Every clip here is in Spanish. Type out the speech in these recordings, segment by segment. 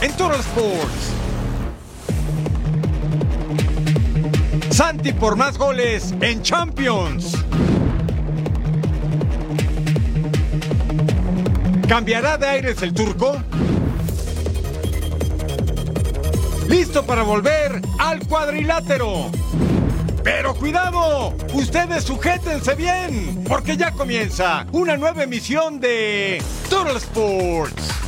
en Total Sports. Santi por más goles en Champions. ¿Cambiará de aires el turco? Listo para volver al cuadrilátero. Pero cuidado, ustedes sujétense bien, porque ya comienza una nueva emisión de Total Sports.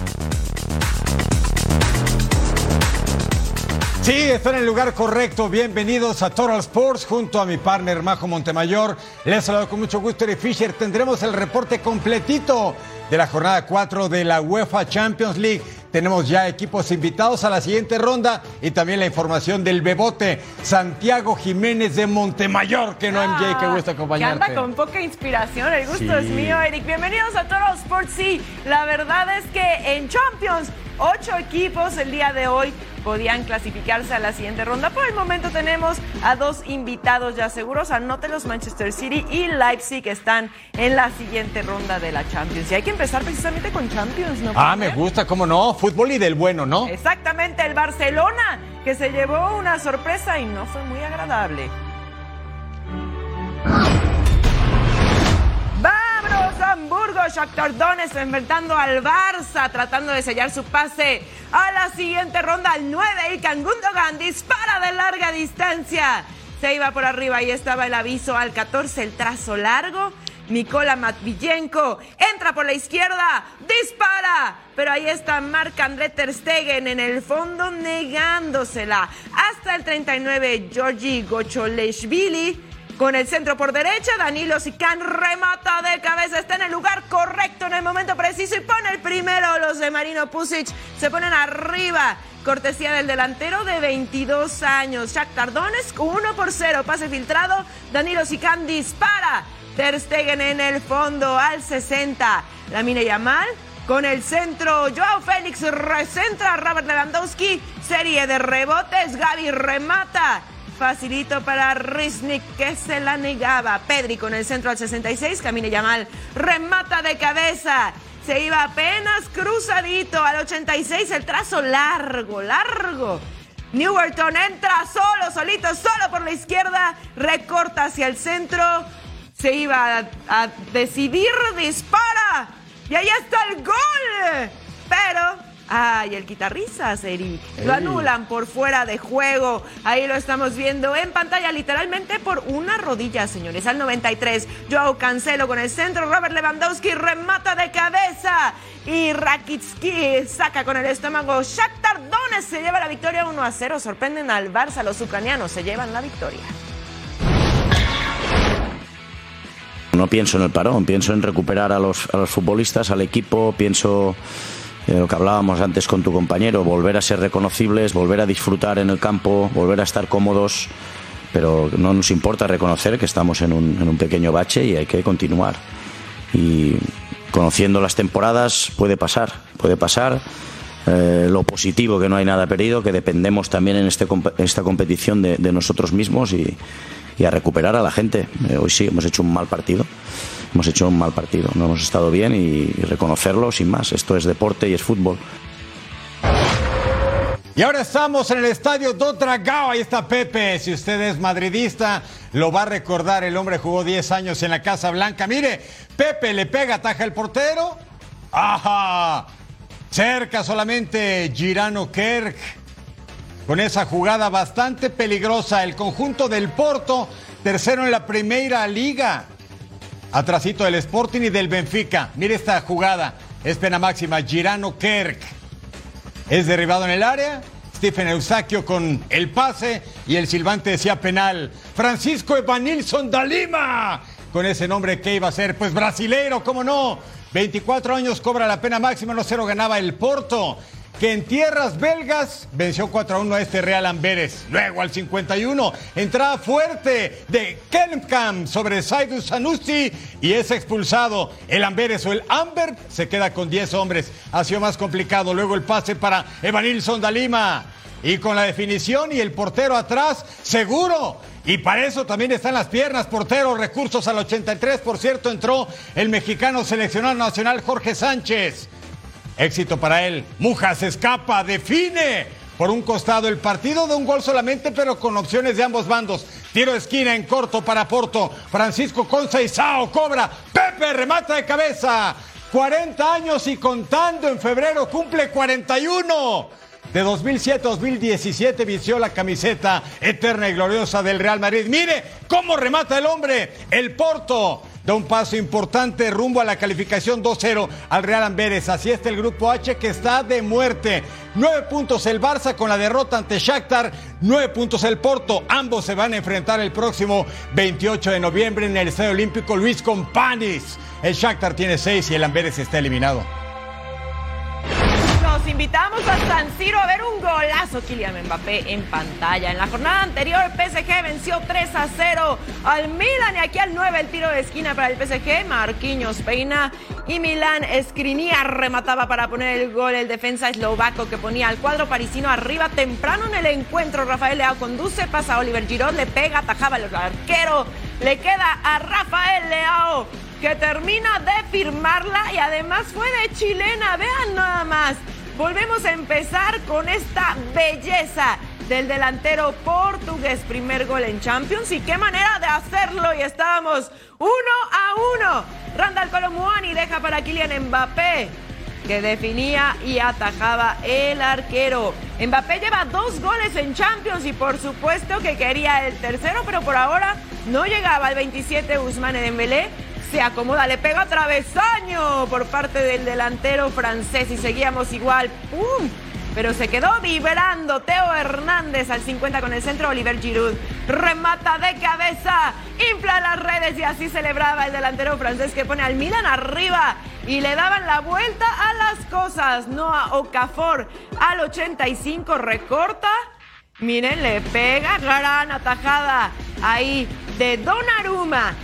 Sí, están en el lugar correcto. Bienvenidos a Total Sports junto a mi partner Majo Montemayor. Les saludo con mucho gusto, Eric Fisher. Tendremos el reporte completito de la jornada 4 de la UEFA Champions League. Tenemos ya equipos invitados a la siguiente ronda y también la información del bebote Santiago Jiménez de Montemayor, que no MJ, que gusta acompañarte. Que anda con poca inspiración, el gusto es mío, Eric. Bienvenidos a Total Sports. Sí, la verdad es que en Champions, ocho equipos el día de hoy podían clasificarse a la siguiente ronda. Por el momento tenemos a dos invitados ya seguros. Anótelos, Manchester City y Leipzig están en la siguiente ronda de la Champions. Y hay que empezar precisamente con Champions, ¿no? Ah, me gusta, cómo no. Fútbol y del bueno, ¿no? Exactamente, el Barcelona, que se llevó una sorpresa y no fue muy agradable. Shakhtar Donetsk enfrentando al Barça, tratando de sellar su pase a la siguiente ronda. Al 9, y Gundogan dispara de larga distancia. Se iba por arriba y estaba el aviso al 14, el trazo largo. Nikola Matvillenko entra por la izquierda, dispara, pero ahí está Marc André Ter Stegen en el fondo negándosela. Hasta el 39 Georgi Gocholeshvili con el centro por derecha, Danilo Sican remata de cabeza, está en el lugar correcto en el momento preciso y pone el primero. Los de Marino Pusic se ponen arriba. Cortesía del delantero de 22 años. Shakhtar Donetsk 1 por 0. Pase filtrado. Danilo Sican dispara. Ter Stegen en el fondo al 60. La mina Yamal con el centro. Joao Félix recentra. Robert Lewandowski. Serie de rebotes. Gaby remata. Facilito para Riznik que se la negaba. Pedri con el centro al 66. Camine Yamal remata de cabeza. Se iba apenas cruzadito al 86. El trazo largo, largo. Newerton entra solo, solito, solo por la izquierda. Recorta hacia el centro. Se iba a, a decidir, dispara. Y ahí está el gol. Pero Ay, el guitarrista, Eric. Lo anulan por fuera de juego. Ahí lo estamos viendo en pantalla, literalmente por una rodilla, señores. Al 93, Joao Cancelo con el centro. Robert Lewandowski remata de cabeza. Y Rakitsky saca con el estómago. Shakhtar Donetsk se lleva la victoria 1 a 0. Sorprenden al Barça. Los ucranianos se llevan la victoria. No pienso en el parón, pienso en recuperar a los, a los futbolistas, al equipo, pienso lo que hablábamos antes con tu compañero, volver a ser reconocibles, volver a disfrutar en el campo, volver a estar cómodos, pero no nos importa reconocer que estamos en un, en un pequeño bache y hay que continuar. Y conociendo las temporadas puede pasar, puede pasar. Eh, lo positivo que no hay nada perdido, que dependemos también en este, esta competición de, de nosotros mismos y, y a recuperar a la gente. Eh, hoy sí, hemos hecho un mal partido. Hemos hecho un mal partido, no hemos estado bien y, reconocerlo sin más. Esto es deporte y es fútbol. Y ahora estamos en el estadio do Dragao. Ahí está Pepe. Si usted es madridista, lo va a recordar. El hombre jugó 10 años en la Casa Blanca. Mire, Pepe le pega, ataja el portero. ¡Ajá! Cerca solamente Girano Kerk. Con esa jugada bastante peligrosa. El conjunto del Porto, tercero en la Primera Liga. Atrasito del Sporting y del Benfica. Mire esta jugada. Es pena máxima. Girano Kerk. Es derribado en el área. Stephen Eustaquio con el pase y el silbante decía penal. Francisco Evanilson da Lima. Con ese nombre que iba a ser, pues brasileiro, ¿cómo no? 24 años cobra la pena máxima, 1-0 ganaba el Porto, que en tierras belgas venció 4-1 a este Real Amberes. Luego al 51, entrada fuerte de Kelmkamp sobre Saidus Sanusi y es expulsado. El Amberes o el Amber se queda con 10 hombres. Ha sido más complicado. Luego el pase para Evanilson Dalima. Y con la definición y el portero atrás, seguro. Y para eso también están las piernas, portero, recursos al 83. Por cierto, entró el mexicano seleccionado nacional Jorge Sánchez. Éxito para él. Mujas escapa, define. Por un costado el partido de un gol solamente, pero con opciones de ambos bandos. Tiro esquina en corto para Porto. Francisco Sao cobra. Pepe remata de cabeza. 40 años y contando en febrero cumple 41. De 2007 a 2017 vistió la camiseta eterna y gloriosa del Real Madrid. Mire cómo remata el hombre, el Porto. Da un paso importante rumbo a la calificación 2-0 al Real Amberes. Así está el grupo H que está de muerte. Nueve puntos el Barça con la derrota ante Shakhtar. Nueve puntos el Porto. Ambos se van a enfrentar el próximo 28 de noviembre en el Estadio Olímpico Luis Companis. El Shakhtar tiene seis y el Amberes está eliminado invitamos a San Siro a ver un golazo Kylian Mbappé en pantalla. En la jornada anterior, PSG venció 3 a 0 al Milan y aquí al 9 el tiro de esquina para el PSG. Marquinhos peina y Milan Skriniar remataba para poner el gol. El defensa eslovaco que ponía al cuadro parisino arriba temprano en el encuentro. Rafael Leao conduce, pasa a Oliver Giroud, le pega, atajaba el arquero. Le queda a Rafael Leao que termina de firmarla y además fue de chilena. Vean nada más. Volvemos a empezar con esta belleza del delantero portugués. Primer gol en Champions y qué manera de hacerlo. Y estábamos uno a uno. Randall Colomuani deja para Kylian Mbappé que definía y atajaba el arquero. Mbappé lleva dos goles en Champions y por supuesto que quería el tercero, pero por ahora no llegaba al 27 Guzmán Dembélé se acomoda, le pega travesaño por parte del delantero francés y seguíamos igual. ¡Pum! Pero se quedó vibrando Teo Hernández al 50 con el centro, Oliver Giroud remata de cabeza, infla las redes y así celebraba el delantero francés que pone al Milan arriba y le daban la vuelta a las cosas. Noah Okafor al 85 recorta. Miren, le pega gran atajada ahí de Donnarumma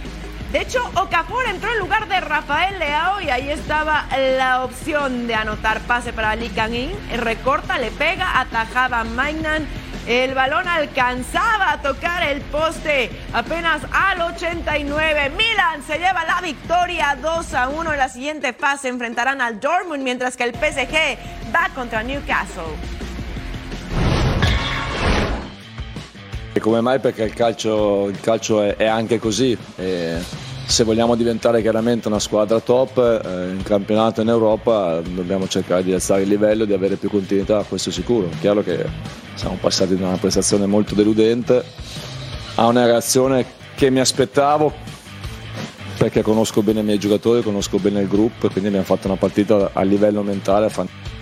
de hecho, Okafor entró en lugar de Rafael Leao y ahí estaba la opción de anotar pase para Kang-in. Recorta, le pega, atajaba Magnan. El balón alcanzaba a tocar el poste apenas al 89. Milan se lleva la victoria 2 a 1. En la siguiente fase enfrentarán al Dortmund mientras que el PSG va contra Newcastle. E come mai? Perché calcio, il calcio è, è, anche così. E se vogliamo diventare chiaramente una squadra top eh, in campionato in Europa dobbiamo cercare di alzare il livello di avere più continuità, questo sicuro. È chiaro che siamo passati da una prestazione molto deludente a una reazione che mi aspettavo perché conosco bene i miei giocatori, conosco bene il gruppo quindi abbiamo fatto una partita a livello mentale fantastica.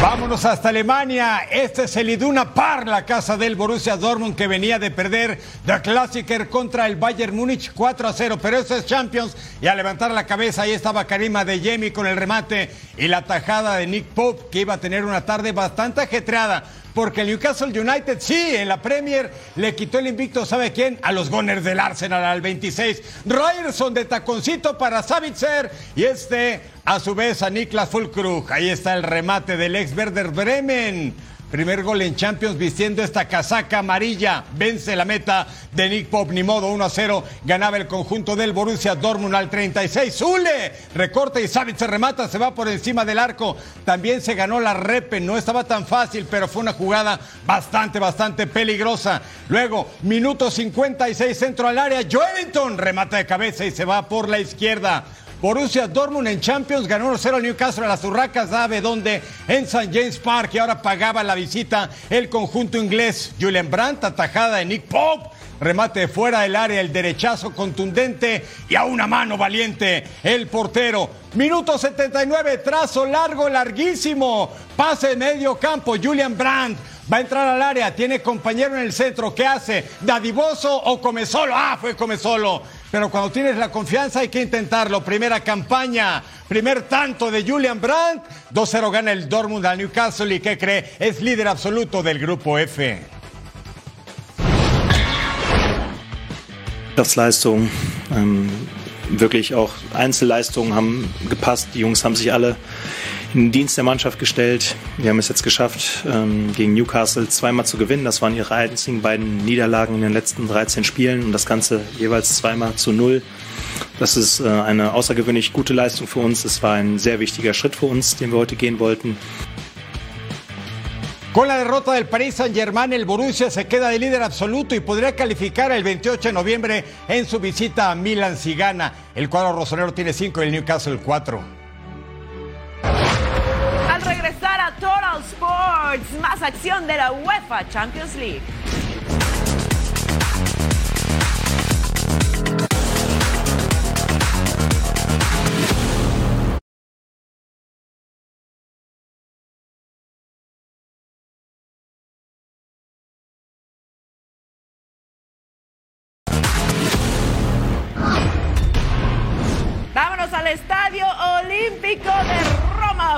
Vámonos hasta Alemania. Este es el Iduna Par, la casa del Borussia Dortmund que venía de perder The Klassiker contra el Bayern Múnich 4 a 0. Pero eso es Champions. Y a levantar la cabeza, ahí estaba Karima de Yemi con el remate y la tajada de Nick Pope, que iba a tener una tarde bastante ajetreada porque el Newcastle United sí, en la Premier le quitó el invicto, ¿sabe quién? A los Gunners del Arsenal al 26. Ryerson de taconcito para Savitzer y este a su vez a Niklas Fulkrug. Ahí está el remate del ex Werder Bremen. Primer gol en Champions vistiendo esta casaca amarilla. Vence la meta de Nick Pop. Ni modo, 1 a 0. Ganaba el conjunto del Borussia Dortmund al 36. Zule recorta y Savic se remata. Se va por encima del arco. También se ganó la repe. No estaba tan fácil, pero fue una jugada bastante, bastante peligrosa. Luego, minuto 56, centro al área. Joelinton remata de cabeza y se va por la izquierda. Borussia Dortmund en Champions ganó 1-0 al Newcastle a las Urracas, sabe dónde, en St. James Park, y ahora pagaba la visita el conjunto inglés. Julian Brandt, atajada de Nick Pope. Remate fuera del área, el derechazo contundente y a una mano valiente el portero. Minuto 79, trazo largo, larguísimo. Pase medio campo, Julian Brandt. Va a entrar al área, tiene compañero en el centro. ¿Qué hace? ¿Dadivoso o come solo? Ah, fue come solo. Pero cuando tienes la confianza hay que intentarlo. Primera campaña, primer tanto de Julian Brandt. 2-0 gana el Dortmund al Newcastle y ¿qué cree? Es líder absoluto del grupo F. Mannschaftsleistung, ähm, wirklich auch Einzelleistungen haben gepasst. Die Jungs haben sich alle in den Dienst der Mannschaft gestellt. Wir haben es jetzt geschafft, ähm, gegen Newcastle zweimal zu gewinnen. Das waren ihre einzigen beiden Niederlagen in den letzten 13 Spielen und das Ganze jeweils zweimal zu null. Das ist äh, eine außergewöhnlich gute Leistung für uns. Es war ein sehr wichtiger Schritt für uns, den wir heute gehen wollten. Con la derrota del Paris Saint-Germain, el Borussia se queda de líder absoluto y podría calificar el 28 de noviembre en su visita a Milan si gana. El cuadro rosonero tiene 5 y el Newcastle 4. Total Sports, más acción de la UEFA Champions League. Vámonos al Estadio Olímpico de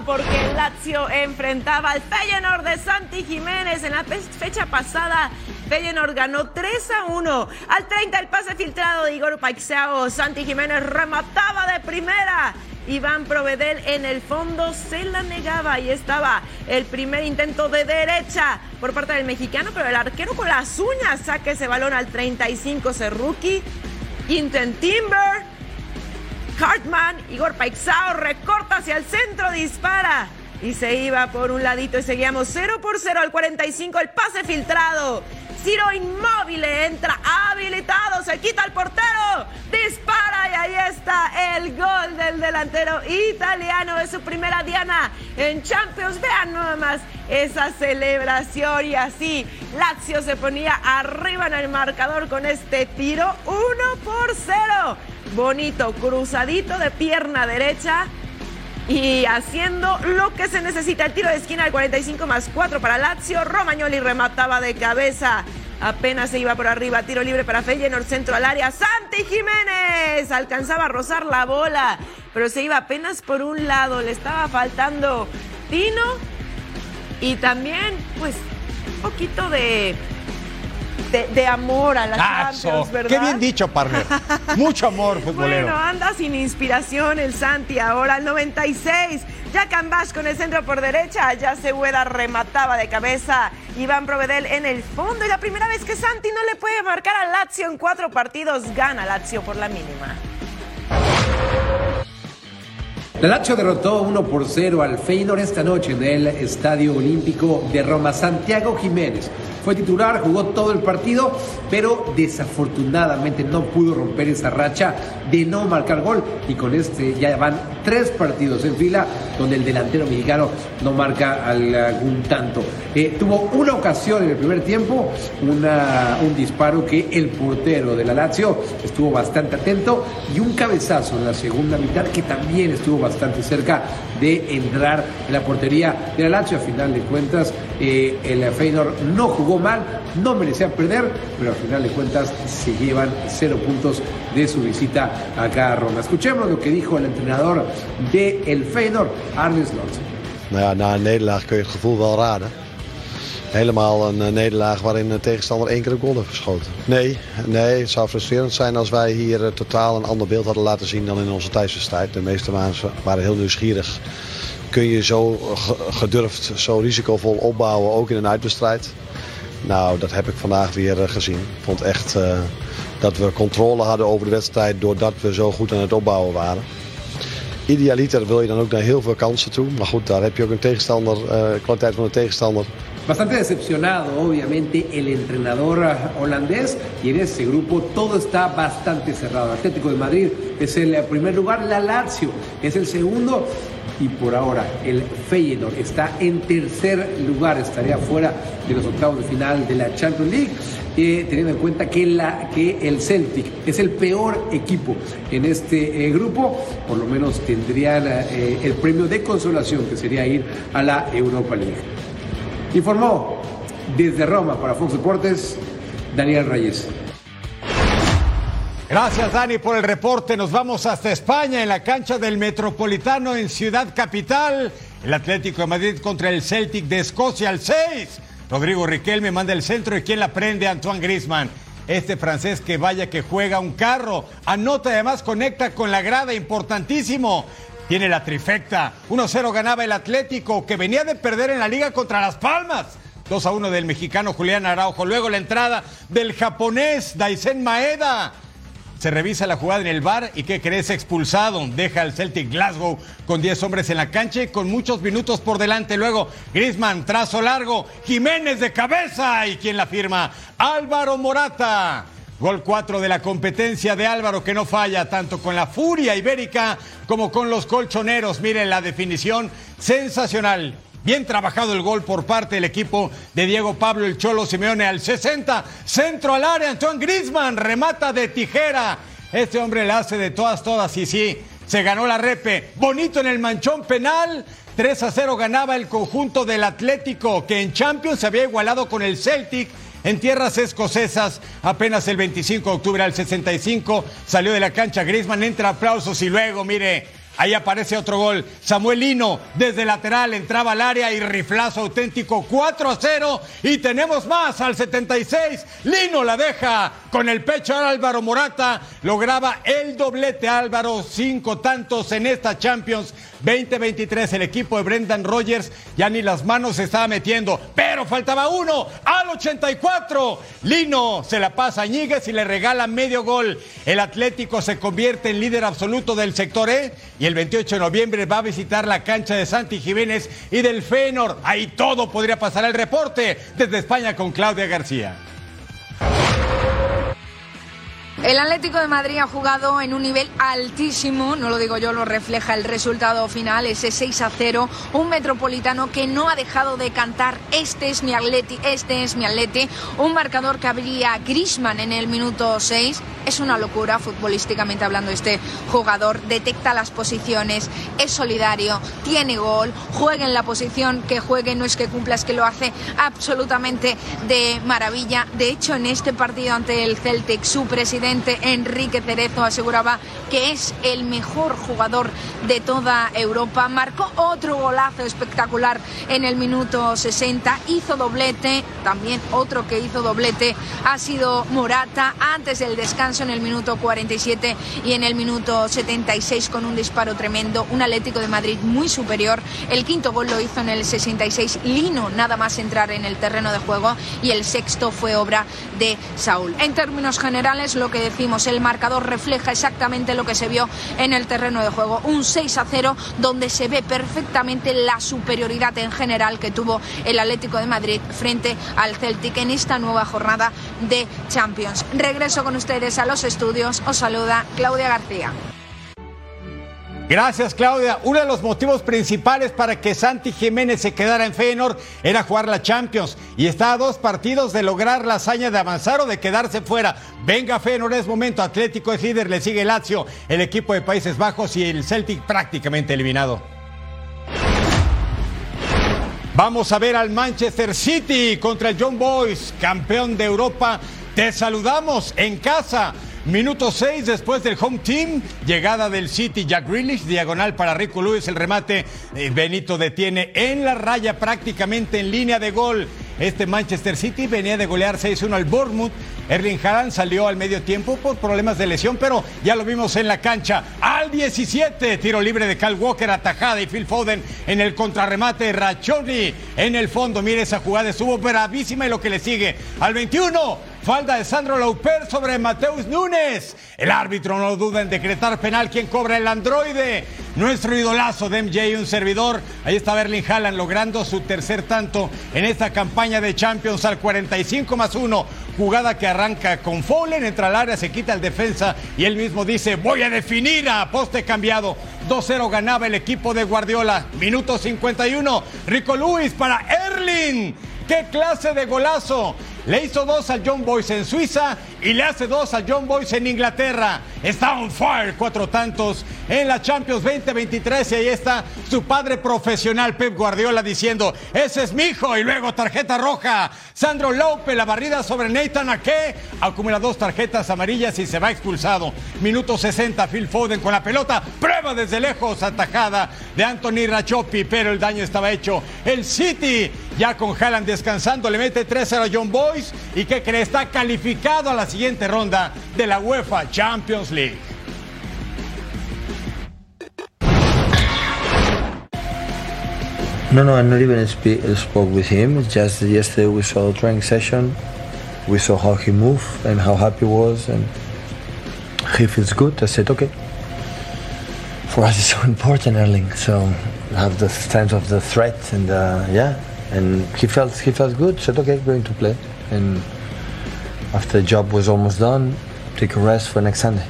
Porque el Lazio enfrentaba al Feyenoord de Santi Jiménez en la fecha pasada. Feyenoord ganó 3 a 1. Al 30 el pase filtrado de Igor Paixao. Santi Jiménez remataba de primera. Iván Provedel en el fondo se la negaba y estaba el primer intento de derecha por parte del mexicano, pero el arquero con las uñas saca ese balón al 35 Cerruki. Quinten Timber Hartman, Igor Paixao recorta hacia el centro, dispara y se iba por un ladito y seguíamos 0 por 0 al 45, el pase filtrado. Ciro inmóvil entra habilitado, se quita el portero, dispara y ahí está el gol del delantero italiano de su primera diana en Champions. Vean nada más esa celebración y así Lazio se ponía arriba en el marcador con este tiro 1 por 0. Bonito, cruzadito de pierna derecha y haciendo lo que se necesita. El tiro de esquina al 45 más 4 para Lazio. Romagnoli remataba de cabeza. Apenas se iba por arriba. Tiro libre para Feyenoord, centro al área. Santi Jiménez alcanzaba a rozar la bola, pero se iba apenas por un lado. Le estaba faltando tino y también, pues, un poquito de, de, de amor a la. Champions, ¿verdad? Qué bien dicho, partner. Mucho amor futbolero. Bueno, anda sin inspiración el Santi ahora al 96. Jack Ambash con el centro por derecha. Ya Segueda remataba de cabeza. Iván Provedel en el fondo. Y la primera vez que Santi no le puede marcar a Lazio en cuatro partidos. Gana Lazio por la mínima. La Lazio derrotó 1 por 0 al Feyenoord esta noche en el Estadio Olímpico de Roma. Santiago Jiménez fue titular, jugó todo el partido, pero desafortunadamente no pudo romper esa racha de no marcar gol y con este ya van tres partidos en fila donde el delantero mexicano no marca algún tanto. Eh, tuvo una ocasión en el primer tiempo, un disparo que el portero de la Lazio estuvo bastante atento y un cabezazo en la segunda mitad que también estuvo bastante cerca de entrar en la portería de la Lazio. A final de cuentas, eh, el Feyenoord no jugó mal, no merecía perder, pero al final de cuentas se llevan cero puntos de su visita acá a Roma. Escuchemos lo que dijo el entrenador de el Feyenoord, Arne. Helemaal een eh, nederlaag waarin de tegenstander één keer een goal heeft geschoten. Nee, nee, het zou frustrerend zijn als wij hier eh, totaal een ander beeld hadden laten zien dan in onze thuiswedstrijd. De meeste waren heel nieuwsgierig. Kun je zo ge- gedurfd, zo risicovol opbouwen, ook in een uitwedstrijd? Nou, dat heb ik vandaag weer eh, gezien. Ik vond echt eh, dat we controle hadden over de wedstrijd doordat we zo goed aan het opbouwen waren. Idealiter wil je dan ook naar heel veel kansen toe. Maar goed, daar heb je ook een tegenstander, eh kwaliteit van de tegenstander. Bastante decepcionado, obviamente, el entrenador holandés. Y en ese grupo todo está bastante cerrado. Atlético de Madrid es el primer lugar, la Lazio es el segundo. Y por ahora el Feyenoord está en tercer lugar, estaría fuera de los octavos de final de la Champions League, eh, teniendo en cuenta que, la, que el Celtic es el peor equipo en este eh, grupo, por lo menos tendrían eh, el premio de consolación que sería ir a la Europa League. Informó desde Roma para Fox Deportes Daniel Reyes. Gracias, Dani, por el reporte. Nos vamos hasta España, en la cancha del Metropolitano en Ciudad Capital. El Atlético de Madrid contra el Celtic de Escocia al 6. Rodrigo Riquelme manda el centro y quien la prende, Antoine Grisman. Este francés que vaya que juega un carro. Anota además conecta con la grada, importantísimo. Tiene la trifecta. 1-0 ganaba el Atlético, que venía de perder en la liga contra Las Palmas. 2 a 1 del mexicano Julián Araujo. Luego la entrada del japonés Daisen Maeda. se revisa la jugada en el bar y ¿qué crees? Expulsado. Deja al Celtic Glasgow con 10 hombres en la cancha y con muchos minutos por delante. Luego Grisman, trazo largo, Jiménez de cabeza y quien la firma, Álvaro Morata. Gol 4 de la competencia de Álvaro que no falla tanto con la furia ibérica como con los colchoneros. Miren la definición sensacional. Bien trabajado el gol por parte del equipo de Diego Pablo el Cholo Simeone al 60. Centro al área, Antoine Grisman remata de tijera. Este hombre la hace de todas, todas y sí, se ganó la repe. Bonito en el manchón penal. 3 a 0 ganaba el conjunto del Atlético que en Champions se había igualado con el Celtic en tierras escocesas. Apenas el 25 de octubre al 65 salió de la cancha Grisman, entra aplausos y luego, mire, Ahí aparece otro gol. Samuel Lino desde lateral entraba al área y riflazo auténtico 4 a 0. Y tenemos más al 76. Lino la deja con el pecho a Álvaro Morata. Lograba el doblete Álvaro. Cinco tantos en esta Champions 2023. El equipo de Brendan Rogers ya ni las manos se estaba metiendo. Pero faltaba uno al 84. Lino se la pasa a Ñíguez y le regala medio gol. El Atlético se convierte en líder absoluto del sector E. Y el 28 de noviembre va a visitar la cancha de Santi Jiménez y del Fenor. Ahí todo podría pasar el reporte desde España con Claudia García. El Atlético de Madrid ha jugado en un nivel altísimo, no lo digo yo, lo refleja el resultado final, ese 6 a 0, un metropolitano que no ha dejado de cantar este es mi Atleti, este es mi Atleti, un marcador que abría Grisman en el minuto 6, es una locura futbolísticamente hablando este jugador, detecta las posiciones, es solidario, tiene gol, juega en la posición que juegue, no es que cumpla, es que lo hace absolutamente de maravilla. De hecho, en este partido ante el Celtic, su presidente Enrique Cerezo aseguraba que es el mejor jugador de toda Europa. Marcó otro golazo espectacular en el minuto 60, hizo doblete, también otro que hizo doblete ha sido Morata antes del descanso en el minuto 47 y en el minuto 76 con un disparo tremendo, un Atlético de Madrid muy superior. El quinto gol lo hizo en el 66 Lino, nada más entrar en el terreno de juego y el sexto fue obra de Saúl. En términos generales, lo que decimos, el marcador refleja exactamente lo que se vio en el terreno de juego. Un 6 a 0 donde se ve perfectamente la superioridad en general que tuvo el Atlético de Madrid frente al Celtic en esta nueva jornada de Champions. Regreso con ustedes a los estudios. Os saluda Claudia García. Gracias, Claudia. Uno de los motivos principales para que Santi Jiménez se quedara en Feyenoord era jugar la Champions y está a dos partidos de lograr la hazaña de avanzar o de quedarse fuera. Venga, Feyenoord, es momento. Atlético es líder, le sigue Lazio, el equipo de Países Bajos y el Celtic prácticamente eliminado. Vamos a ver al Manchester City contra el John Boys, campeón de Europa. Te saludamos en casa. Minuto 6 después del home team, llegada del City, Jack Grealish, diagonal para Rico Lewis, el remate, eh, Benito detiene en la raya prácticamente en línea de gol. Este Manchester City venía de golear 6-1 al Bournemouth. Erling Haaland salió al medio tiempo por problemas de lesión, pero ya lo vimos en la cancha. Al 17, tiro libre de Cal Walker, atajada y Phil Foden en el contrarremate. Rachoni en el fondo. Mire, esa jugada estuvo bravísima y lo que le sigue. Al 21, Falda de Sandro Lauper sobre Mateus Núñez. El árbitro no duda en decretar penal. quien cobra el androide? Nuestro idolazo de MJ, un servidor. Ahí está Berlin Haaland logrando su tercer tanto en esta campaña de Champions al 45 más 1. Jugada que arranca con Fowler, entra al área, se quita el defensa y él mismo dice: Voy a definir a poste cambiado. 2-0 ganaba el equipo de Guardiola. Minuto 51. Rico Luis para Erling. ¡Qué clase de golazo! Le hizo dos al John Boyce en Suiza y le hace dos al John Boyce en Inglaterra. Está on fire, cuatro tantos en la Champions 2023 y ahí está su padre profesional Pep Guardiola diciendo, ese es mi hijo y luego tarjeta roja. Sandro López, la barrida sobre Nathan Ake, acumula dos tarjetas amarillas y se va expulsado. Minuto 60, Phil Foden con la pelota, prueba desde lejos, atajada de Anthony Rachopi, pero el daño estaba hecho. El City, ya con Haaland descansando, le mete 3-0 a John Boyce y que cree está calificado a la siguiente ronda de la UEFA Champions League. No, no, I not even speak, spoke with him. Just yesterday we saw the training session. We saw how he moved and how happy he was, and he feels good. I said, okay. For us, it's so important, Erling. So have the sense of the threat and uh, yeah, and he felt he felt good. Said, okay, going to play. And after the job was almost done, take a rest for next Sunday.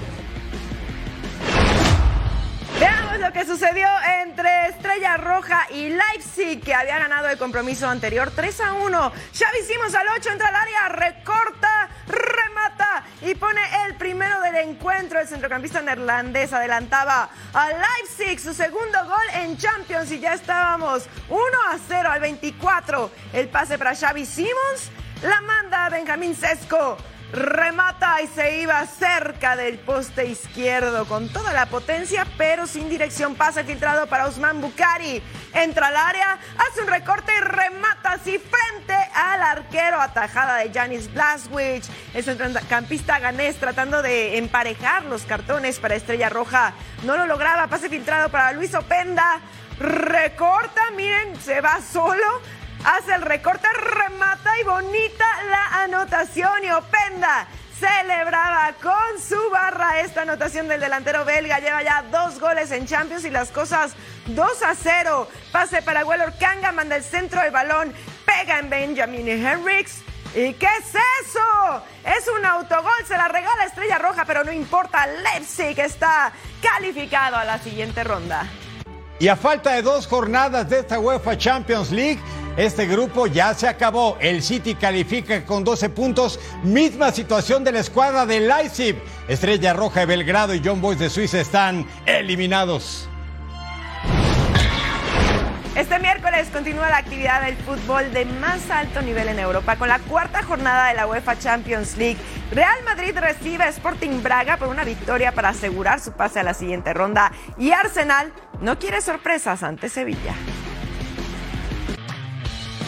Estrella Roja y Leipzig, que había ganado el compromiso anterior 3 a 1. Xavi Simons al 8 entra al área, recorta, remata y pone el primero del encuentro. El centrocampista neerlandés adelantaba a Leipzig su segundo gol en Champions y ya estábamos 1 a 0 al 24. El pase para Xavi Simons la manda Benjamín Sesco. Remata y se iba cerca del poste izquierdo con toda la potencia, pero sin dirección. Pase filtrado para Usman Bukari. Entra al área, hace un recorte y remata así frente al arquero. Atajada de Janis Blaswich. El centrocampista ganés tratando de emparejar los cartones para Estrella Roja. No lo lograba. Pase filtrado para Luis Openda. Recorta, miren, se va solo hace el recorte, remata y bonita la anotación y Openda celebraba con su barra esta anotación del delantero belga. Lleva ya dos goles en Champions y las cosas 2 a 0. Pase para Weller Kanga, manda el centro del balón, pega en Benjamin Henriks. ¿Y qué es eso? Es un autogol, se la regala Estrella Roja, pero no importa, Leipzig está calificado a la siguiente ronda. Y a falta de dos jornadas de esta UEFA Champions League, este grupo ya se acabó. El City califica con 12 puntos. Misma situación de la escuadra de Leipzig. Estrella Roja de Belgrado y John Boys de Suiza están eliminados. Este miércoles continúa la actividad del fútbol de más alto nivel en Europa con la cuarta jornada de la UEFA Champions League. Real Madrid recibe a Sporting Braga por una victoria para asegurar su pase a la siguiente ronda y Arsenal no quiere sorpresas ante Sevilla.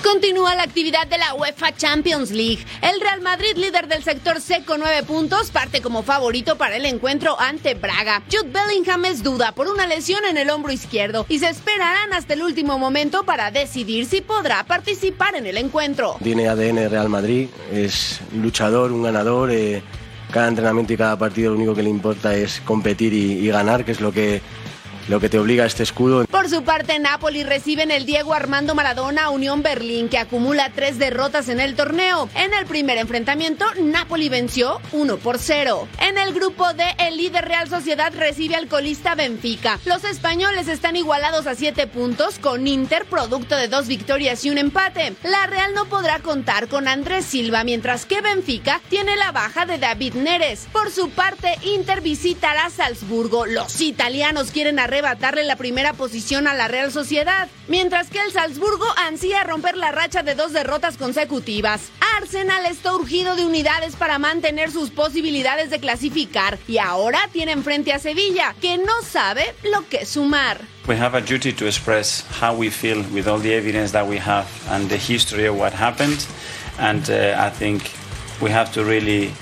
Continúa la actividad de la UEFA Champions League. El Real Madrid, líder del sector C con nueve puntos, parte como favorito para el encuentro ante Braga. Jude Bellingham es duda por una lesión en el hombro izquierdo y se esperarán hasta el último momento para decidir si podrá participar en el encuentro. Tiene ADN Real Madrid, es luchador, un ganador. Eh, cada entrenamiento y cada partido lo único que le importa es competir y, y ganar, que es lo que lo que te obliga a este escudo. Por su parte, Napoli recibe en el Diego Armando Maradona a Unión Berlín, que acumula tres derrotas en el torneo. En el primer enfrentamiento, Napoli venció 1 por 0. En el grupo D, el líder Real Sociedad recibe al colista Benfica. Los españoles están igualados a 7 puntos, con Inter producto de dos victorias y un empate. La Real no podrá contar con Andrés Silva, mientras que Benfica tiene la baja de David Neres. Por su parte, Inter visitará Salzburgo. Los italianos quieren arrebatarle la primera posición a la Real Sociedad, mientras que el Salzburgo ansía romper la racha de dos derrotas consecutivas. Arsenal está urgido de unidades para mantener sus posibilidades de clasificar y ahora tiene enfrente a Sevilla, que no sabe lo que sumar. We have a duty to express how we feel with all the evidence that we have and the history of what happened, and uh, I think we have to really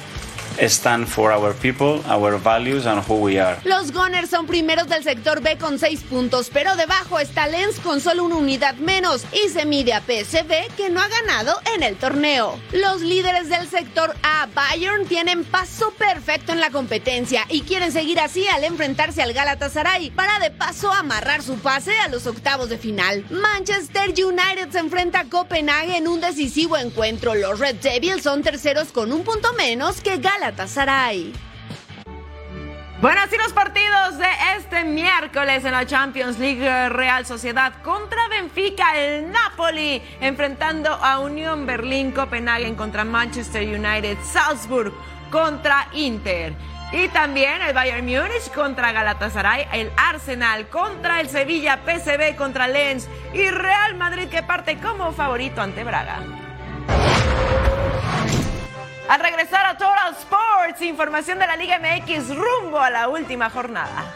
stand for our people, our values and who we are. Los Gunners son primeros del sector B con 6 puntos, pero debajo está Lens con solo una unidad menos y se mide a PSV que no ha ganado en el torneo. Los líderes del sector A, Bayern, tienen paso perfecto en la competencia y quieren seguir así al enfrentarse al Galatasaray para de paso amarrar su pase a los octavos de final. Manchester United se enfrenta a Copenhague en un decisivo encuentro. Los Red Devils son terceros con un punto menos que Galatasaray. Bueno, así los partidos de este miércoles en la Champions League Real Sociedad contra Benfica, el Napoli enfrentando a Unión Berlín, Copenhagen contra Manchester United, Salzburg contra Inter. Y también el Bayern Múnich contra Galatasaray, el Arsenal contra el Sevilla, PSV contra Lens y Real Madrid que parte como favorito ante Braga. Al regresar a Total Sports, información de la Liga MX rumbo a la última jornada.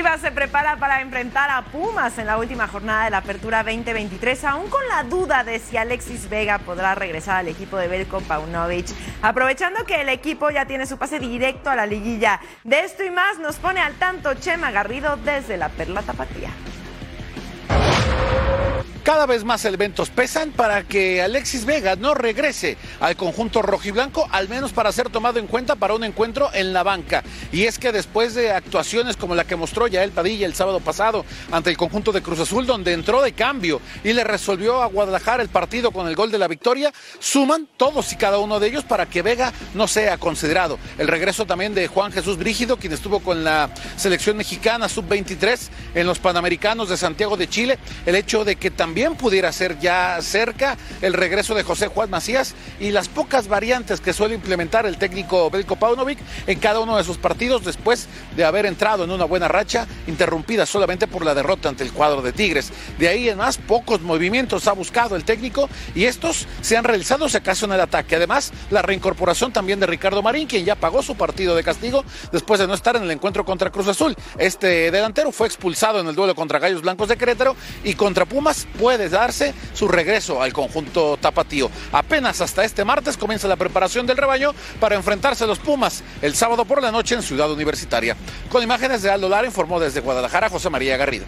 Chivas se prepara para enfrentar a Pumas en la última jornada de la Apertura 2023, aún con la duda de si Alexis Vega podrá regresar al equipo de Belko Paunovic. Aprovechando que el equipo ya tiene su pase directo a la liguilla. De esto y más nos pone al tanto Chema Garrido desde la Perla Tapatía. Cada vez más elementos pesan para que Alexis Vega no regrese al conjunto rojiblanco, al menos para ser tomado en cuenta para un encuentro en la banca. Y es que después de actuaciones como la que mostró Yael Padilla el sábado pasado ante el conjunto de Cruz Azul, donde entró de cambio y le resolvió a Guadalajara el partido con el gol de la victoria, suman todos y cada uno de ellos para que Vega no sea considerado. El regreso también de Juan Jesús Brígido, quien estuvo con la selección mexicana sub-23 en los Panamericanos de Santiago de Chile, el hecho de que también también pudiera ser ya cerca el regreso de José Juan Macías y las pocas variantes que suele implementar el técnico Belko Paunovic en cada uno de sus partidos después de haber entrado en una buena racha interrumpida solamente por la derrota ante el cuadro de Tigres. De ahí en más, pocos movimientos ha buscado el técnico y estos se han realizado si acaso en el ataque. Además, la reincorporación también de Ricardo Marín, quien ya pagó su partido de castigo después de no estar en el encuentro contra Cruz Azul. Este delantero fue expulsado en el duelo contra Gallos Blancos de Querétaro y contra Pumas puede darse su regreso al conjunto tapatío. Apenas hasta este martes comienza la preparación del rebaño para enfrentarse a los Pumas el sábado por la noche en Ciudad Universitaria. Con imágenes de Aldo Lara informó desde Guadalajara José María Garrido.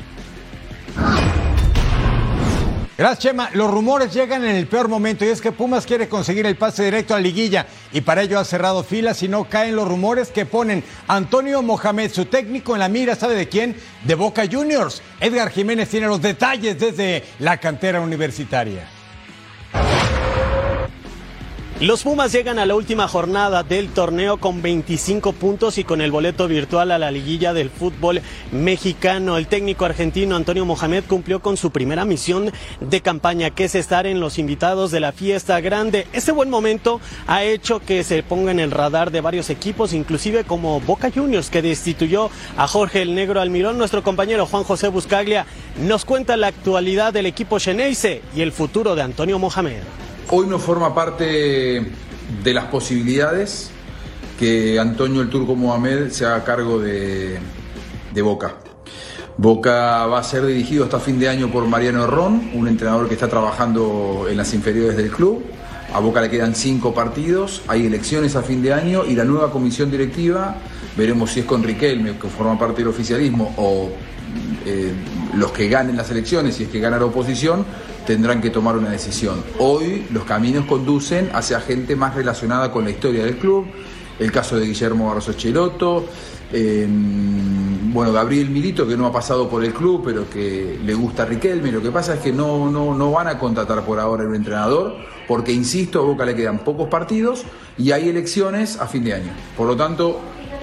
Gracias, Chema. Los rumores llegan en el peor momento y es que Pumas quiere conseguir el pase directo a la liguilla y para ello ha cerrado filas y no caen los rumores que ponen Antonio Mohamed, su técnico en la mira, ¿sabe de quién? De Boca Juniors. Edgar Jiménez tiene los detalles desde la cantera universitaria. Los Pumas llegan a la última jornada del torneo con 25 puntos y con el boleto virtual a la liguilla del fútbol mexicano. El técnico argentino Antonio Mohamed cumplió con su primera misión de campaña, que es estar en los invitados de la fiesta grande. Este buen momento ha hecho que se ponga en el radar de varios equipos, inclusive como Boca Juniors, que destituyó a Jorge el Negro Almirón. Nuestro compañero Juan José Buscaglia nos cuenta la actualidad del equipo Xeneize y el futuro de Antonio Mohamed hoy no forma parte de las posibilidades que Antonio el Turco Mohamed se haga cargo de, Boca. Boca va a ser dirigido hasta fin de año por Mariano Ron, un entrenador que está trabajando en las inferiores del club. A Boca le quedan cinco partidos, hay elecciones a fin de año y la nueva comisión directiva, veremos si es con Riquelme, que forma parte del oficialismo, o eh, los que ganen las elecciones, si es que gana la oposición, tendrán que tomar una decisión. Hoy los caminos conducen hacia gente más relacionada con la historia del club, el caso de Guillermo Barroso Cheloto, bueno, Gabriel Milito, que no ha pasado por el club, pero que le gusta a Riquelme. Lo que pasa es que no, no, no van a contratar por ahora un entrenador, porque, insisto, a Boca le quedan pocos partidos y hay elecciones a fin de año. Por lo tanto,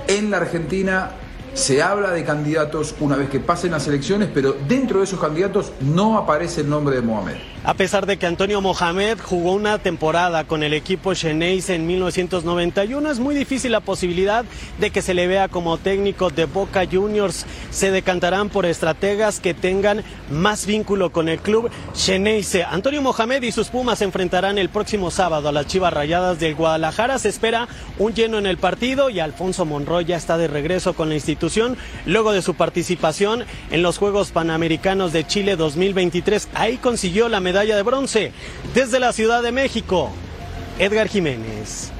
en la Argentina se habla de candidatos una vez que pasen las elecciones, pero dentro de esos candidatos no aparece el nombre de Mohamed. A pesar de que Antonio Mohamed jugó una temporada con el equipo Xeneize en 1991, es muy difícil la posibilidad de que se le vea como técnico de Boca Juniors. Se decantarán por estrategas que tengan más vínculo con el club Xeneize. Antonio Mohamed y sus Pumas se enfrentarán el próximo sábado a las Chivas Rayadas del Guadalajara. Se espera un lleno en el partido y Alfonso Monroy ya está de regreso con la institución luego de su participación en los Juegos Panamericanos de Chile 2023. Ahí consiguió la medalla de bronce. Desde la Ciudad de México, Edgar Jiménez.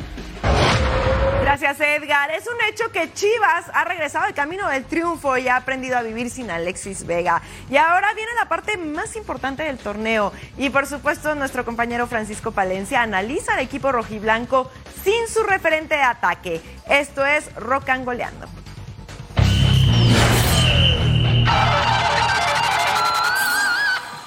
Gracias, Edgar. Es un hecho que Chivas ha regresado al camino del triunfo y ha aprendido a vivir sin Alexis Vega. Y ahora viene la parte más importante del torneo. Y por supuesto, nuestro compañero Francisco Palencia analiza al equipo rojiblanco sin su referente de ataque. Esto es Rocangoleando.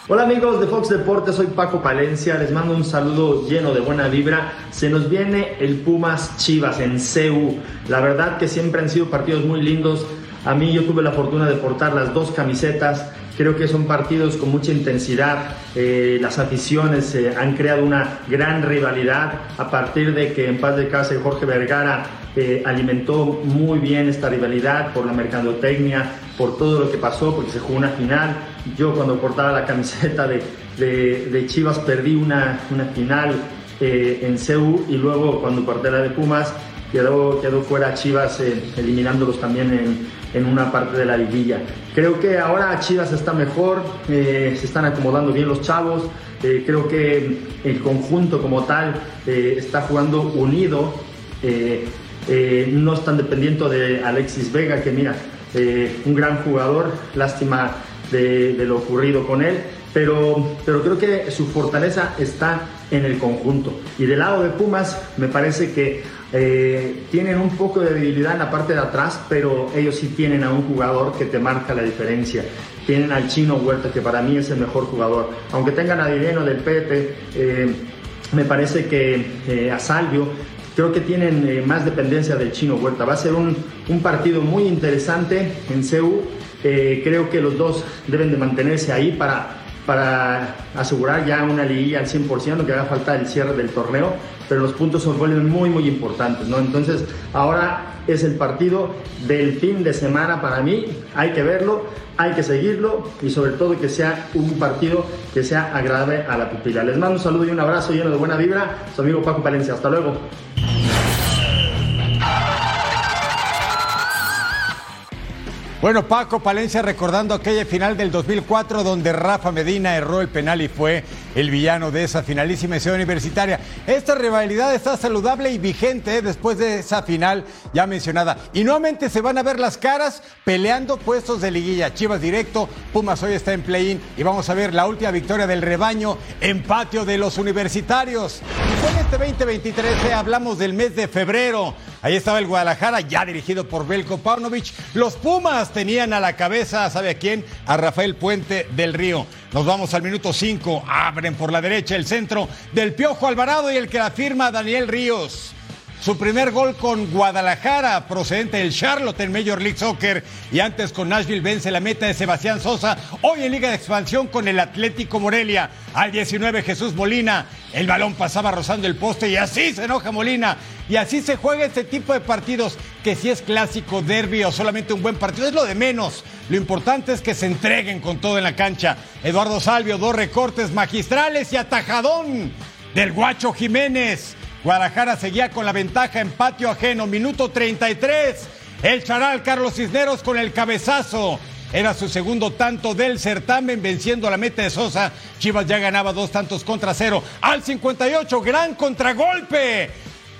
Hola amigos de Fox Deportes, soy Paco Palencia, les mando un saludo lleno de buena vibra. Se nos viene el Pumas Chivas en CEU. La verdad que siempre han sido partidos muy lindos. A mí yo tuve la fortuna de portar las dos camisetas. Creo que son partidos con mucha intensidad. Eh, las aficiones eh, han creado una gran rivalidad a partir de que en paz de casa Jorge Vergara eh, alimentó muy bien esta rivalidad por la mercadotecnia, por todo lo que pasó, porque se jugó una final. Yo cuando portaba la camiseta de, de, Chivas perdí una, una final en CEU y luego cuando porté la de Pumas quedó, quedó fuera Chivas eliminándolos también en en una parte de la liguilla. Creo que ahora Chivas está mejor, eh, se están acomodando bien los chavos, eh, creo que el conjunto como tal eh, está jugando unido, no están dependiendo de Alexis Vega, que mira, un gran jugador, lástima de, lo ocurrido con él, pero, pero creo que su fortaleza está en el conjunto. Y del lado de Pumas, me parece que eh, tienen un poco de debilidad en la parte de atrás, pero ellos sí tienen a un jugador que te marca la diferencia. Tienen al chino Huerta, que para mí es el mejor jugador. Aunque tengan a Direno del Pepe, eh, me parece que eh, a Salvio, creo que tienen más dependencia del chino Huerta. Va a ser un, un partido muy interesante en CEU. Creo que los dos deben de mantenerse ahí para para asegurar ya una liguilla al 100%, que haga falta el cierre del torneo, pero los puntos son vuelven muy, muy importantes, ¿no? Entonces, ahora es el partido del fin de semana para mí, hay que verlo, hay que seguirlo y sobre todo que sea un partido que sea agradable a la pupila. Les mando un saludo y un abrazo lleno de buena vibra, su amigo Paco Palencia, hasta luego. Bueno, Paco Palencia recordando aquella final del 2004 donde Rafa Medina erró el penal y fue el villano de esa finalísima ciudad universitaria. Esta rivalidad está saludable y vigente después de esa final ya mencionada. Y nuevamente se van a ver las caras peleando puestos de liguilla. Chivas directo, Pumas hoy está en play-in y vamos a ver la última victoria del rebaño en patio de los universitarios. Y con este 2023 ¿eh? hablamos del mes de febrero. Ahí estaba el Guadalajara, ya dirigido por Belko Paunovic. Los Pumas tenían a la cabeza, ¿sabe a quién? A Rafael Puente del Río. Nos vamos al minuto 5. Abren por la derecha el centro del Piojo Alvarado y el que la firma Daniel Ríos. Su primer gol con Guadalajara, procedente del Charlotte en Major League Soccer. Y antes con Nashville vence la meta de Sebastián Sosa. Hoy en Liga de Expansión con el Atlético Morelia. Al 19 Jesús Molina. El balón pasaba rozando el poste y así se enoja Molina. Y así se juega este tipo de partidos. Que si es clásico, derby o solamente un buen partido, es lo de menos. Lo importante es que se entreguen con todo en la cancha. Eduardo Salvio, dos recortes magistrales y atajadón del Guacho Jiménez. Guadalajara seguía con la ventaja en patio ajeno, minuto 33. El charal Carlos Cisneros con el cabezazo. Era su segundo tanto del certamen, venciendo a la meta de Sosa. Chivas ya ganaba dos tantos contra cero. Al 58, gran contragolpe.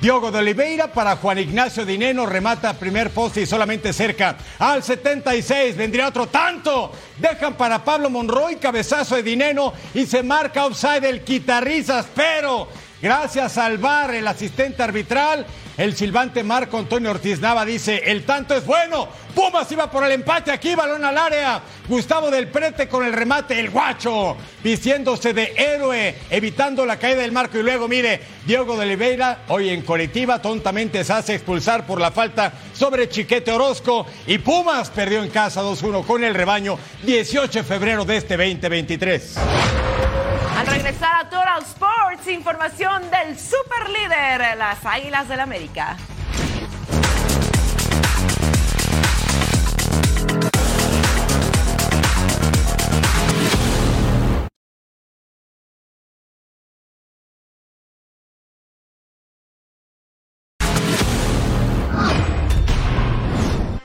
Diogo de Oliveira para Juan Ignacio Dineno, remata primer poste y solamente cerca. Al 76 vendría otro tanto. Dejan para Pablo Monroy, cabezazo de Dineno y se marca offside el quitarrizas, pero Gracias al VAR, el asistente arbitral, el silbante Marco Antonio Ortiz Nava dice, el tanto es bueno. Pumas iba por el empate aquí, balón al área. Gustavo del Prete con el remate, el guacho, vistiéndose de héroe, evitando la caída del marco. Y luego, mire, Diego de Oliveira, hoy en colectiva, tontamente se hace expulsar por la falta sobre Chiquete Orozco. Y Pumas perdió en casa 2-1 con el rebaño 18 de febrero de este 2023. Al regresar a Total Sports, información del super líder, las Águilas del América.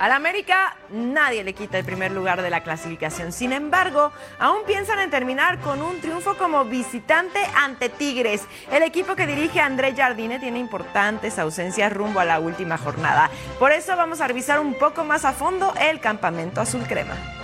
Al América nadie le quita el primer lugar de la clasificación. Sin embargo, aún piensan en terminar con un triunfo como visitante ante Tigres. El equipo que dirige André Jardine tiene importantes ausencias rumbo a la última jornada. Por eso vamos a revisar un poco más a fondo el campamento azul crema.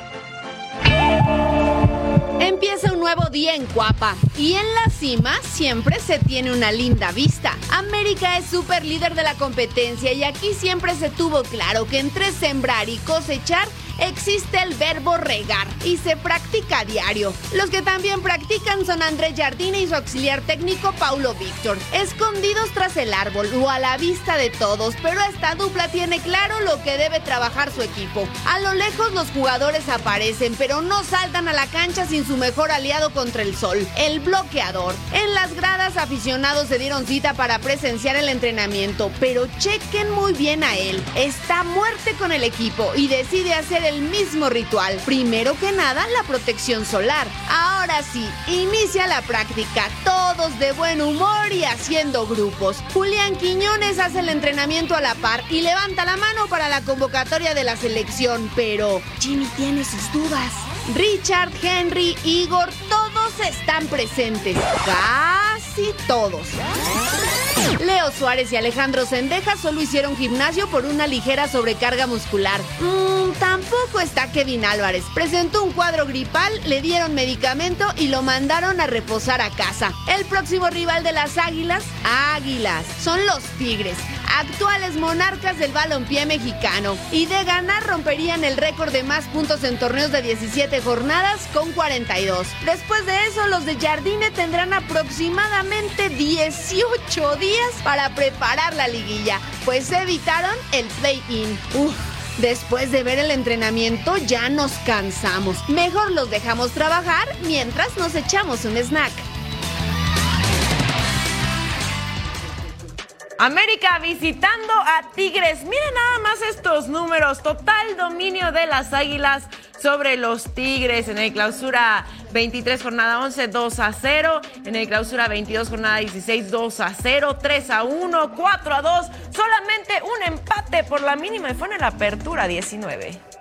Empieza un nuevo día en Cuapa y en la cima siempre se tiene una linda vista. América es súper líder de la competencia y aquí siempre se tuvo claro que entre sembrar y cosechar existe el verbo regar y se practica a diario. Los que también practican son Andrés Jardine y su auxiliar técnico Paulo Víctor, escondidos tras el árbol o a la vista de todos, pero esta dupla tiene claro lo que debe trabajar su equipo. A lo lejos los jugadores aparecen, pero no saltan a la cancha sin su mejor aliado contra el sol, el bloqueador. En las gradas aficionados se dieron cita para presenciar el entrenamiento, pero chequen muy bien a él. Está muerte con el equipo y decide hacer el mismo ritual. Primero que nada, la protección solar. Ahora sí, inicia la práctica. Todo todos de buen humor y haciendo grupos. Julián Quiñones hace el entrenamiento a la par y levanta la mano para la convocatoria de la selección, pero Jimmy tiene sus dudas. Richard, Henry, Igor, todos están presentes. Casi todos. Leo Suárez y Alejandro Sendeja solo hicieron gimnasio por una ligera sobrecarga muscular. Mmm, tampoco está Kevin Álvarez. Presentó un cuadro gripal, le dieron medicamento y lo mandaron a reposar a casa. El próximo rival de las Águilas, Águilas, son los Tigres, actuales monarcas del balompié mexicano. Y de ganar romperían el récord de más puntos en torneos de 17 jornadas con 42. Después de eso, los de Jardine tendrán aproximadamente 18 días para preparar la liguilla, pues evitaron el play-in. Después de ver el entrenamiento ya nos cansamos. Mejor los dejamos trabajar mientras nos echamos un snack. América visitando a Tigres. Miren nada más estos números. Total dominio de las Águilas sobre los Tigres en el clausura 23 jornada 11 2 a 0, en el clausura 22 jornada 16 2 a 0, 3 a 1, 4 a 2, solamente un empate por la mínima y fue en la apertura 19.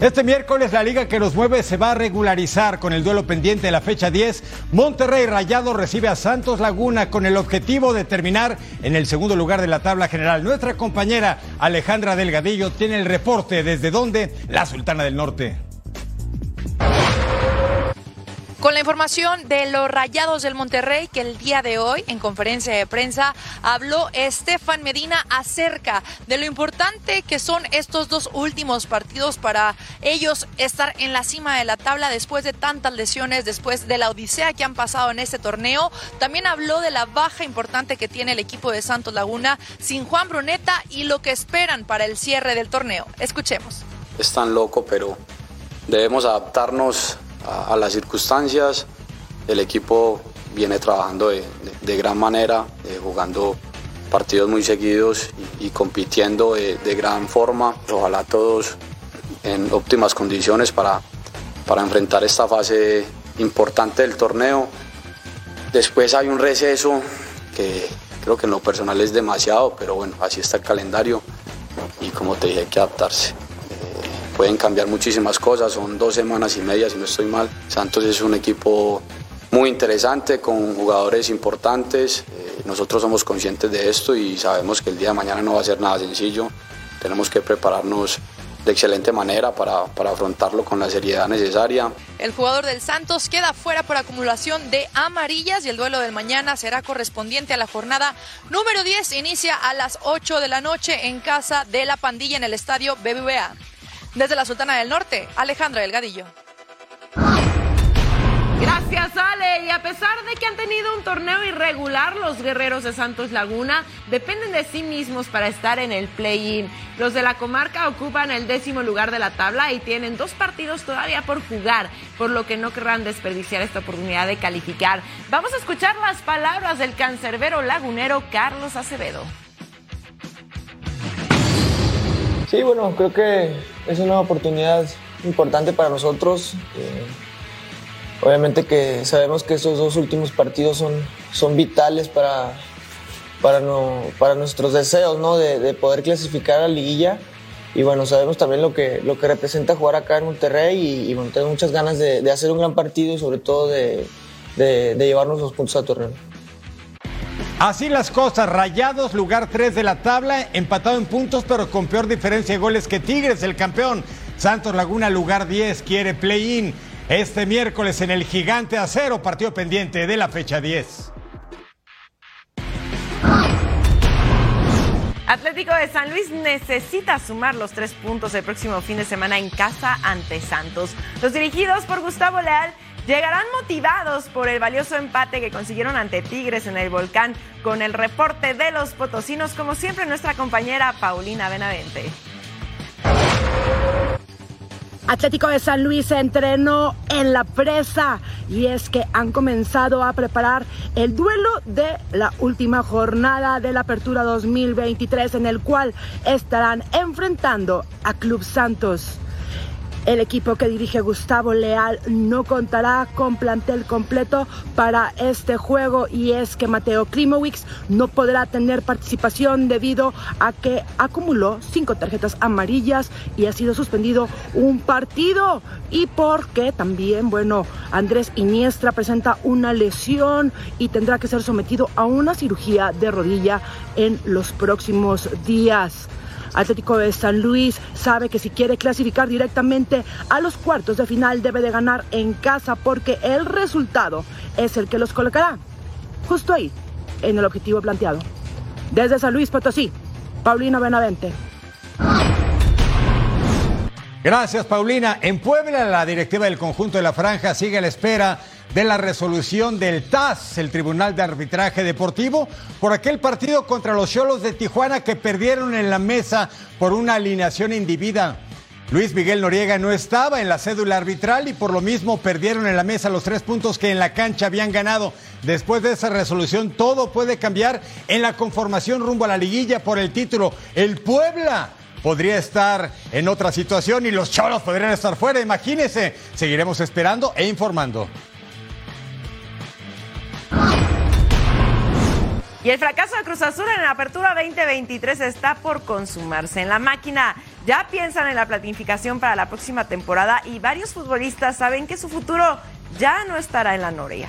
Este miércoles la liga que los mueve se va a regularizar con el duelo pendiente de la fecha 10. Monterrey Rayado recibe a Santos Laguna con el objetivo de terminar en el segundo lugar de la tabla general. Nuestra compañera Alejandra Delgadillo tiene el reporte desde donde la Sultana del Norte. Con la información de los Rayados del Monterrey, que el día de hoy, en conferencia de prensa, habló Estefan Medina acerca de lo importante que son estos dos últimos partidos para ellos estar en la cima de la tabla después de tantas lesiones, después de la odisea que han pasado en este torneo. También habló de la baja importante que tiene el equipo de Santos Laguna sin Juan Bruneta y lo que esperan para el cierre del torneo. Escuchemos. Es tan loco, pero debemos adaptarnos a, las circunstancias. El equipo viene trabajando de, gran manera, eh, jugando partidos muy seguidos y, compitiendo de, gran forma. Ojalá todos en óptimas condiciones para, para enfrentar esta fase importante del torneo. Después hay un receso que creo que en lo personal es demasiado, pero bueno, así está el calendario y como te dije hay que adaptarse pueden cambiar muchísimas cosas, son dos semanas y media si no estoy mal. Santos es un equipo muy interesante, con jugadores importantes. Eh, nosotros somos conscientes de esto y sabemos que el día de mañana no va a ser nada sencillo. Tenemos que prepararnos de excelente manera para, para, afrontarlo con la seriedad necesaria. El jugador del Santos queda fuera por acumulación de amarillas y el duelo del mañana será correspondiente a la jornada número 10. Inicia a las 8 de la noche en casa de la pandilla en el estadio BBVA. Desde la Sultana del Norte, Alejandra Delgadillo. Gracias, Ale. Y a pesar de que han tenido un torneo irregular, los guerreros de Santos Laguna dependen de sí mismos para estar en el play-in. Los de la comarca ocupan el décimo lugar de la tabla y tienen dos partidos todavía por jugar, por lo que no querrán desperdiciar esta oportunidad de calificar. Vamos a escuchar las palabras del cancerbero lagunero Carlos Acevedo. Sí, bueno, creo que es una oportunidad importante para nosotros. Eh, obviamente que sabemos que estos dos últimos partidos son, son vitales para, para, no, para nuestros deseos ¿no? de, poder clasificar a la liguilla. Y bueno, sabemos también lo que, lo que representa jugar acá en Monterrey y, bueno, tengo muchas ganas de, de, hacer un gran partido y sobre todo de, de llevarnos los puntos a torneo. Así las cosas, Rayados, lugar 3 de la tabla, empatado en puntos, pero con peor diferencia de goles que Tigres, el campeón. Santos Laguna, lugar 10, quiere play-in. Este miércoles en el Gigante Acero, partido pendiente de la fecha 10. Atlético de San Luis necesita sumar los tres puntos el próximo fin de semana en casa ante Santos. Los dirigidos por Gustavo Leal llegarán motivados por el valioso empate que consiguieron ante Tigres en el volcán con el reporte de los potosinos, como siempre nuestra compañera Paulina Benavente. Atlético de San Luis se entrenó en la presa y es que han comenzado a preparar el duelo de la última jornada de la Apertura 2023 en el cual estarán enfrentando a Club Santos. El equipo que dirige Gustavo Leal no contará con plantel completo para este juego y es que Mateo Klimowicz no podrá tener participación debido a que acumuló cinco tarjetas amarillas y ha sido suspendido un partido y porque también, bueno, Andrés Iniestra presenta una lesión y tendrá que ser sometido a una cirugía de rodilla en los próximos días. Atlético de San Luis sabe que si quiere clasificar directamente a los cuartos de final debe de ganar en casa porque el resultado es el que los colocará justo ahí, en el objetivo planteado. Desde San Luis Potosí, Paulina Benavente. Gracias, Paulina. En Puebla, la directiva del conjunto de la Franja sigue a la espera de la resolución del TAS, el Tribunal de Arbitraje Deportivo, por aquel partido contra los Cholos de Tijuana que perdieron en la mesa por una alineación indebida. Luis Miguel Noriega no estaba en la cédula arbitral y por lo mismo perdieron en la mesa los tres puntos que en la cancha habían ganado. Después de esa resolución, todo puede cambiar en la conformación rumbo a la liguilla por el título. El Puebla podría estar en otra situación y los cholos podrían estar fuera. Imagínense, seguiremos esperando e informando. Y el fracaso de Cruz Azul en la apertura 2023 está por consumarse. En la máquina ya piensan en la planificación para la próxima temporada y varios futbolistas saben que su futuro ya no estará en la Noria.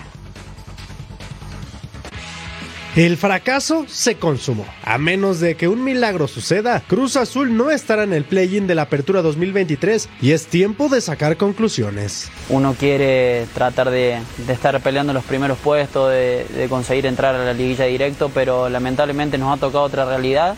El fracaso se consumó. A menos de que un milagro suceda, Cruz Azul no estará en el play-in de la Apertura 2023 y es tiempo de sacar conclusiones. Uno quiere tratar de, estar peleando los primeros puestos, de, de conseguir entrar a la liguilla directo, pero lamentablemente nos ha tocado otra realidad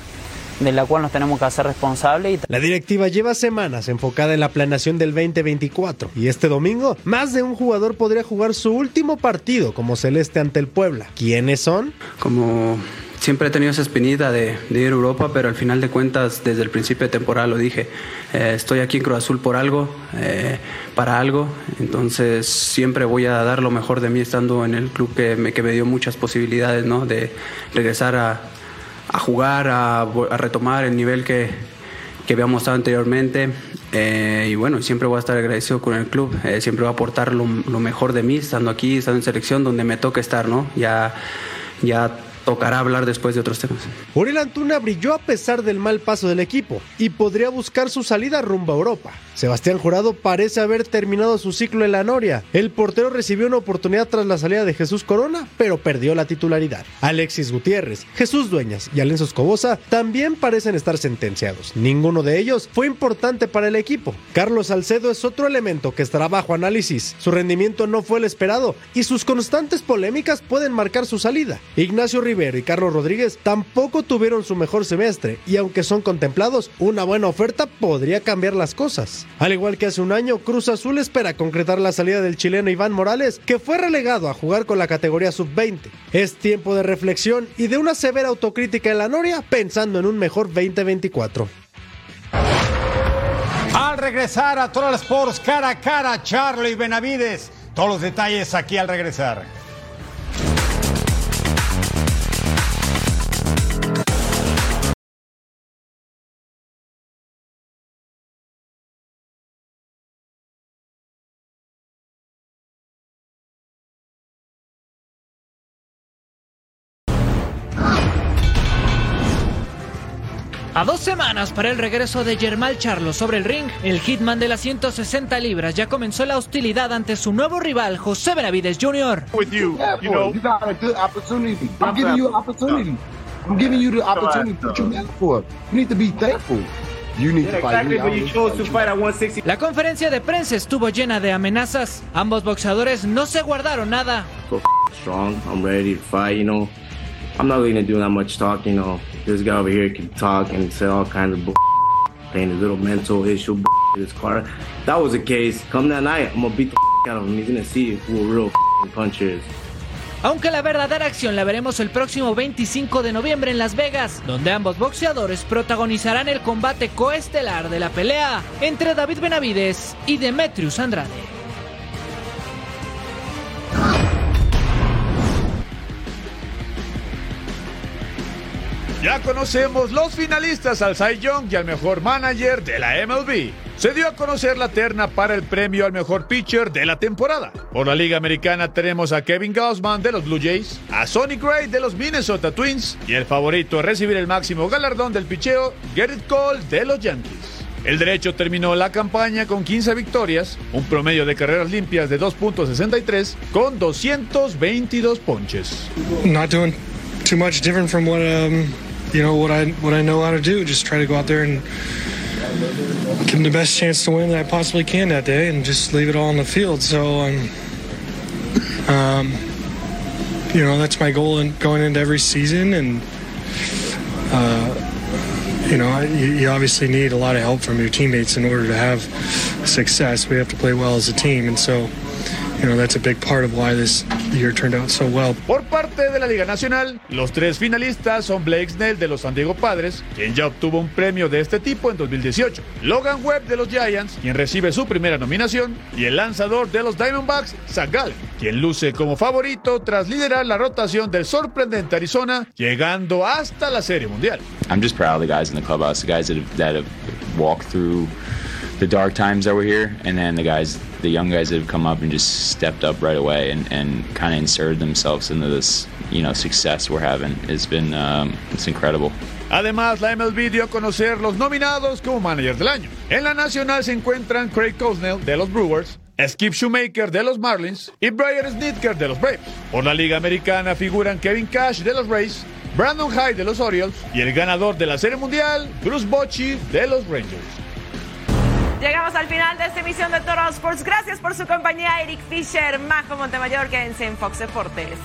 de la cual nos tenemos que hacer responsables. La directiva lleva semanas enfocada en la planeación del 2024 y este domingo más de un jugador podría jugar su último partido como celeste ante el Puebla. ¿Quiénes son? Como siempre he tenido esa espinita de, de, ir a Europa, pero al final de cuentas, desde el principio de temporada lo dije, eh, estoy aquí en Cruz Azul por algo, eh, para algo, entonces siempre voy a dar lo mejor de mí estando en el club que me, que me dio muchas posibilidades ¿no? de regresar a, a jugar, a, retomar el nivel que, que había mostrado anteriormente. Eh, y bueno, siempre voy a estar agradecido con el club, eh, siempre voy a aportar lo, lo, mejor de mí, estando aquí, estando en selección, donde me toca estar, ¿no? Ya, ya tocará hablar después de otros temas. Uriel Antuna brilló a pesar del mal paso del equipo y podría buscar su salida rumbo a Europa. Sebastián Jurado parece haber terminado su ciclo en la Noria. El portero recibió una oportunidad tras la salida de Jesús Corona, pero perdió la titularidad. Alexis Gutiérrez, Jesús Dueñas y Alenzo Escobosa también parecen estar sentenciados. Ninguno de ellos fue importante para el equipo. Carlos Salcedo es otro elemento que estará bajo análisis. Su rendimiento no fue el esperado y sus constantes polémicas pueden marcar su salida. Ignacio Y Carlos Rodríguez tampoco tuvieron su mejor semestre y aunque son contemplados, una buena oferta podría cambiar las cosas. Al igual que hace un año, Cruz Azul espera concretar la salida del chileno Iván Morales, que fue relegado a jugar con la categoría sub-20. Es tiempo de reflexión y de una severa autocrítica en la Noria, pensando en un mejor 2024. Al regresar a Total Sports, cara a cara, Charlie Benavides. Todos los detalles aquí al regresar. A dos semanas para el regreso de Germán Charlo sobre el ring, el hitman de las 160 libras ya comenzó la hostilidad ante su nuevo rival, José Benavides Jr. With you, you know, you got a good opportunity. I'm giving you an opportunity. I'm giving you the opportunity to put your man for. You need to be thankful. La conferencia de prensa estuvo llena de amenazas. Ambos boxeadores no se guardaron nada. Strong, I'm ready to fight, you know. I'm not going to do that much talk, you know. This guy over here can talk and say all kinds of bull, playing a little mental issue in his car. That was the case. Come that night, I'm gonna beat the out of him. He's gonna see who a real puncher is. Aunque la verdadera acción la veremos el próximo 25 de noviembre en Las Vegas, donde ambos boxeadores protagonizarán el combate coestelar de la pelea entre David Benavides y Demetrius Andrade. Ya conocemos los finalistas al Cy Young y al mejor manager de la MLB. se dio a conocer la terna para el premio al mejor pitcher de la temporada. Por la Liga Americana tenemos a Kevin Gausman de los Blue Jays, a Sonny Gray de los Minnesota Twins y el favorito a recibir el máximo galardón del picheo, Gerrit Cole de los Yankees. El derecho terminó la campaña con 15 victorias, un promedio de carreras limpias de 2.63 con 222 ponches. Not doing too much different from what um, you know what I what I know how to do. Just try to go out there and give them the best chance to win that I possibly can that day, and just leave it all on the field. So, um, um, you know, that's my goal in going into every season, and uh, you know, you, you obviously need a lot of help from your teammates in order to have success. We have to play well as a team, and so. Por parte de la Liga Nacional, los tres finalistas son Blake Snell de los San Diego Padres, quien ya obtuvo un premio de este tipo en 2018, Logan Webb de los Giants, quien recibe su primera nominación, y el lanzador de los Diamondbacks, Zach Gallen, quien luce como favorito tras liderar la rotación del sorprendente Arizona, llegando hasta la Serie Mundial. I'm just proud of the guys in the clubhouse, the guys that have, that have walked through the dark times that were here, and then the guys, the young guys that have come up and just stepped up right away and, and kind of inserted themselves into this, you know, success we're having. It's been, um, it's incredible. Además, la MLB dio a conocer los nominados como manager del año. En la nacional se encuentran Craig Cosnell de los Brewers, Skip Shoemaker de los Marlins y Brian Snitker de los Braves. Por la Liga Americana figuran Kevin Cash de los Rays, Brandon Hyde de los Orioles y el ganador de la Serie Mundial, Bruce Bochy de los Rangers. Llegamos al final de esta emisión de Toro Sports. Gracias por su compañía, Eric Fisher, Majo Montemayor. Quédense en Fox Deportes.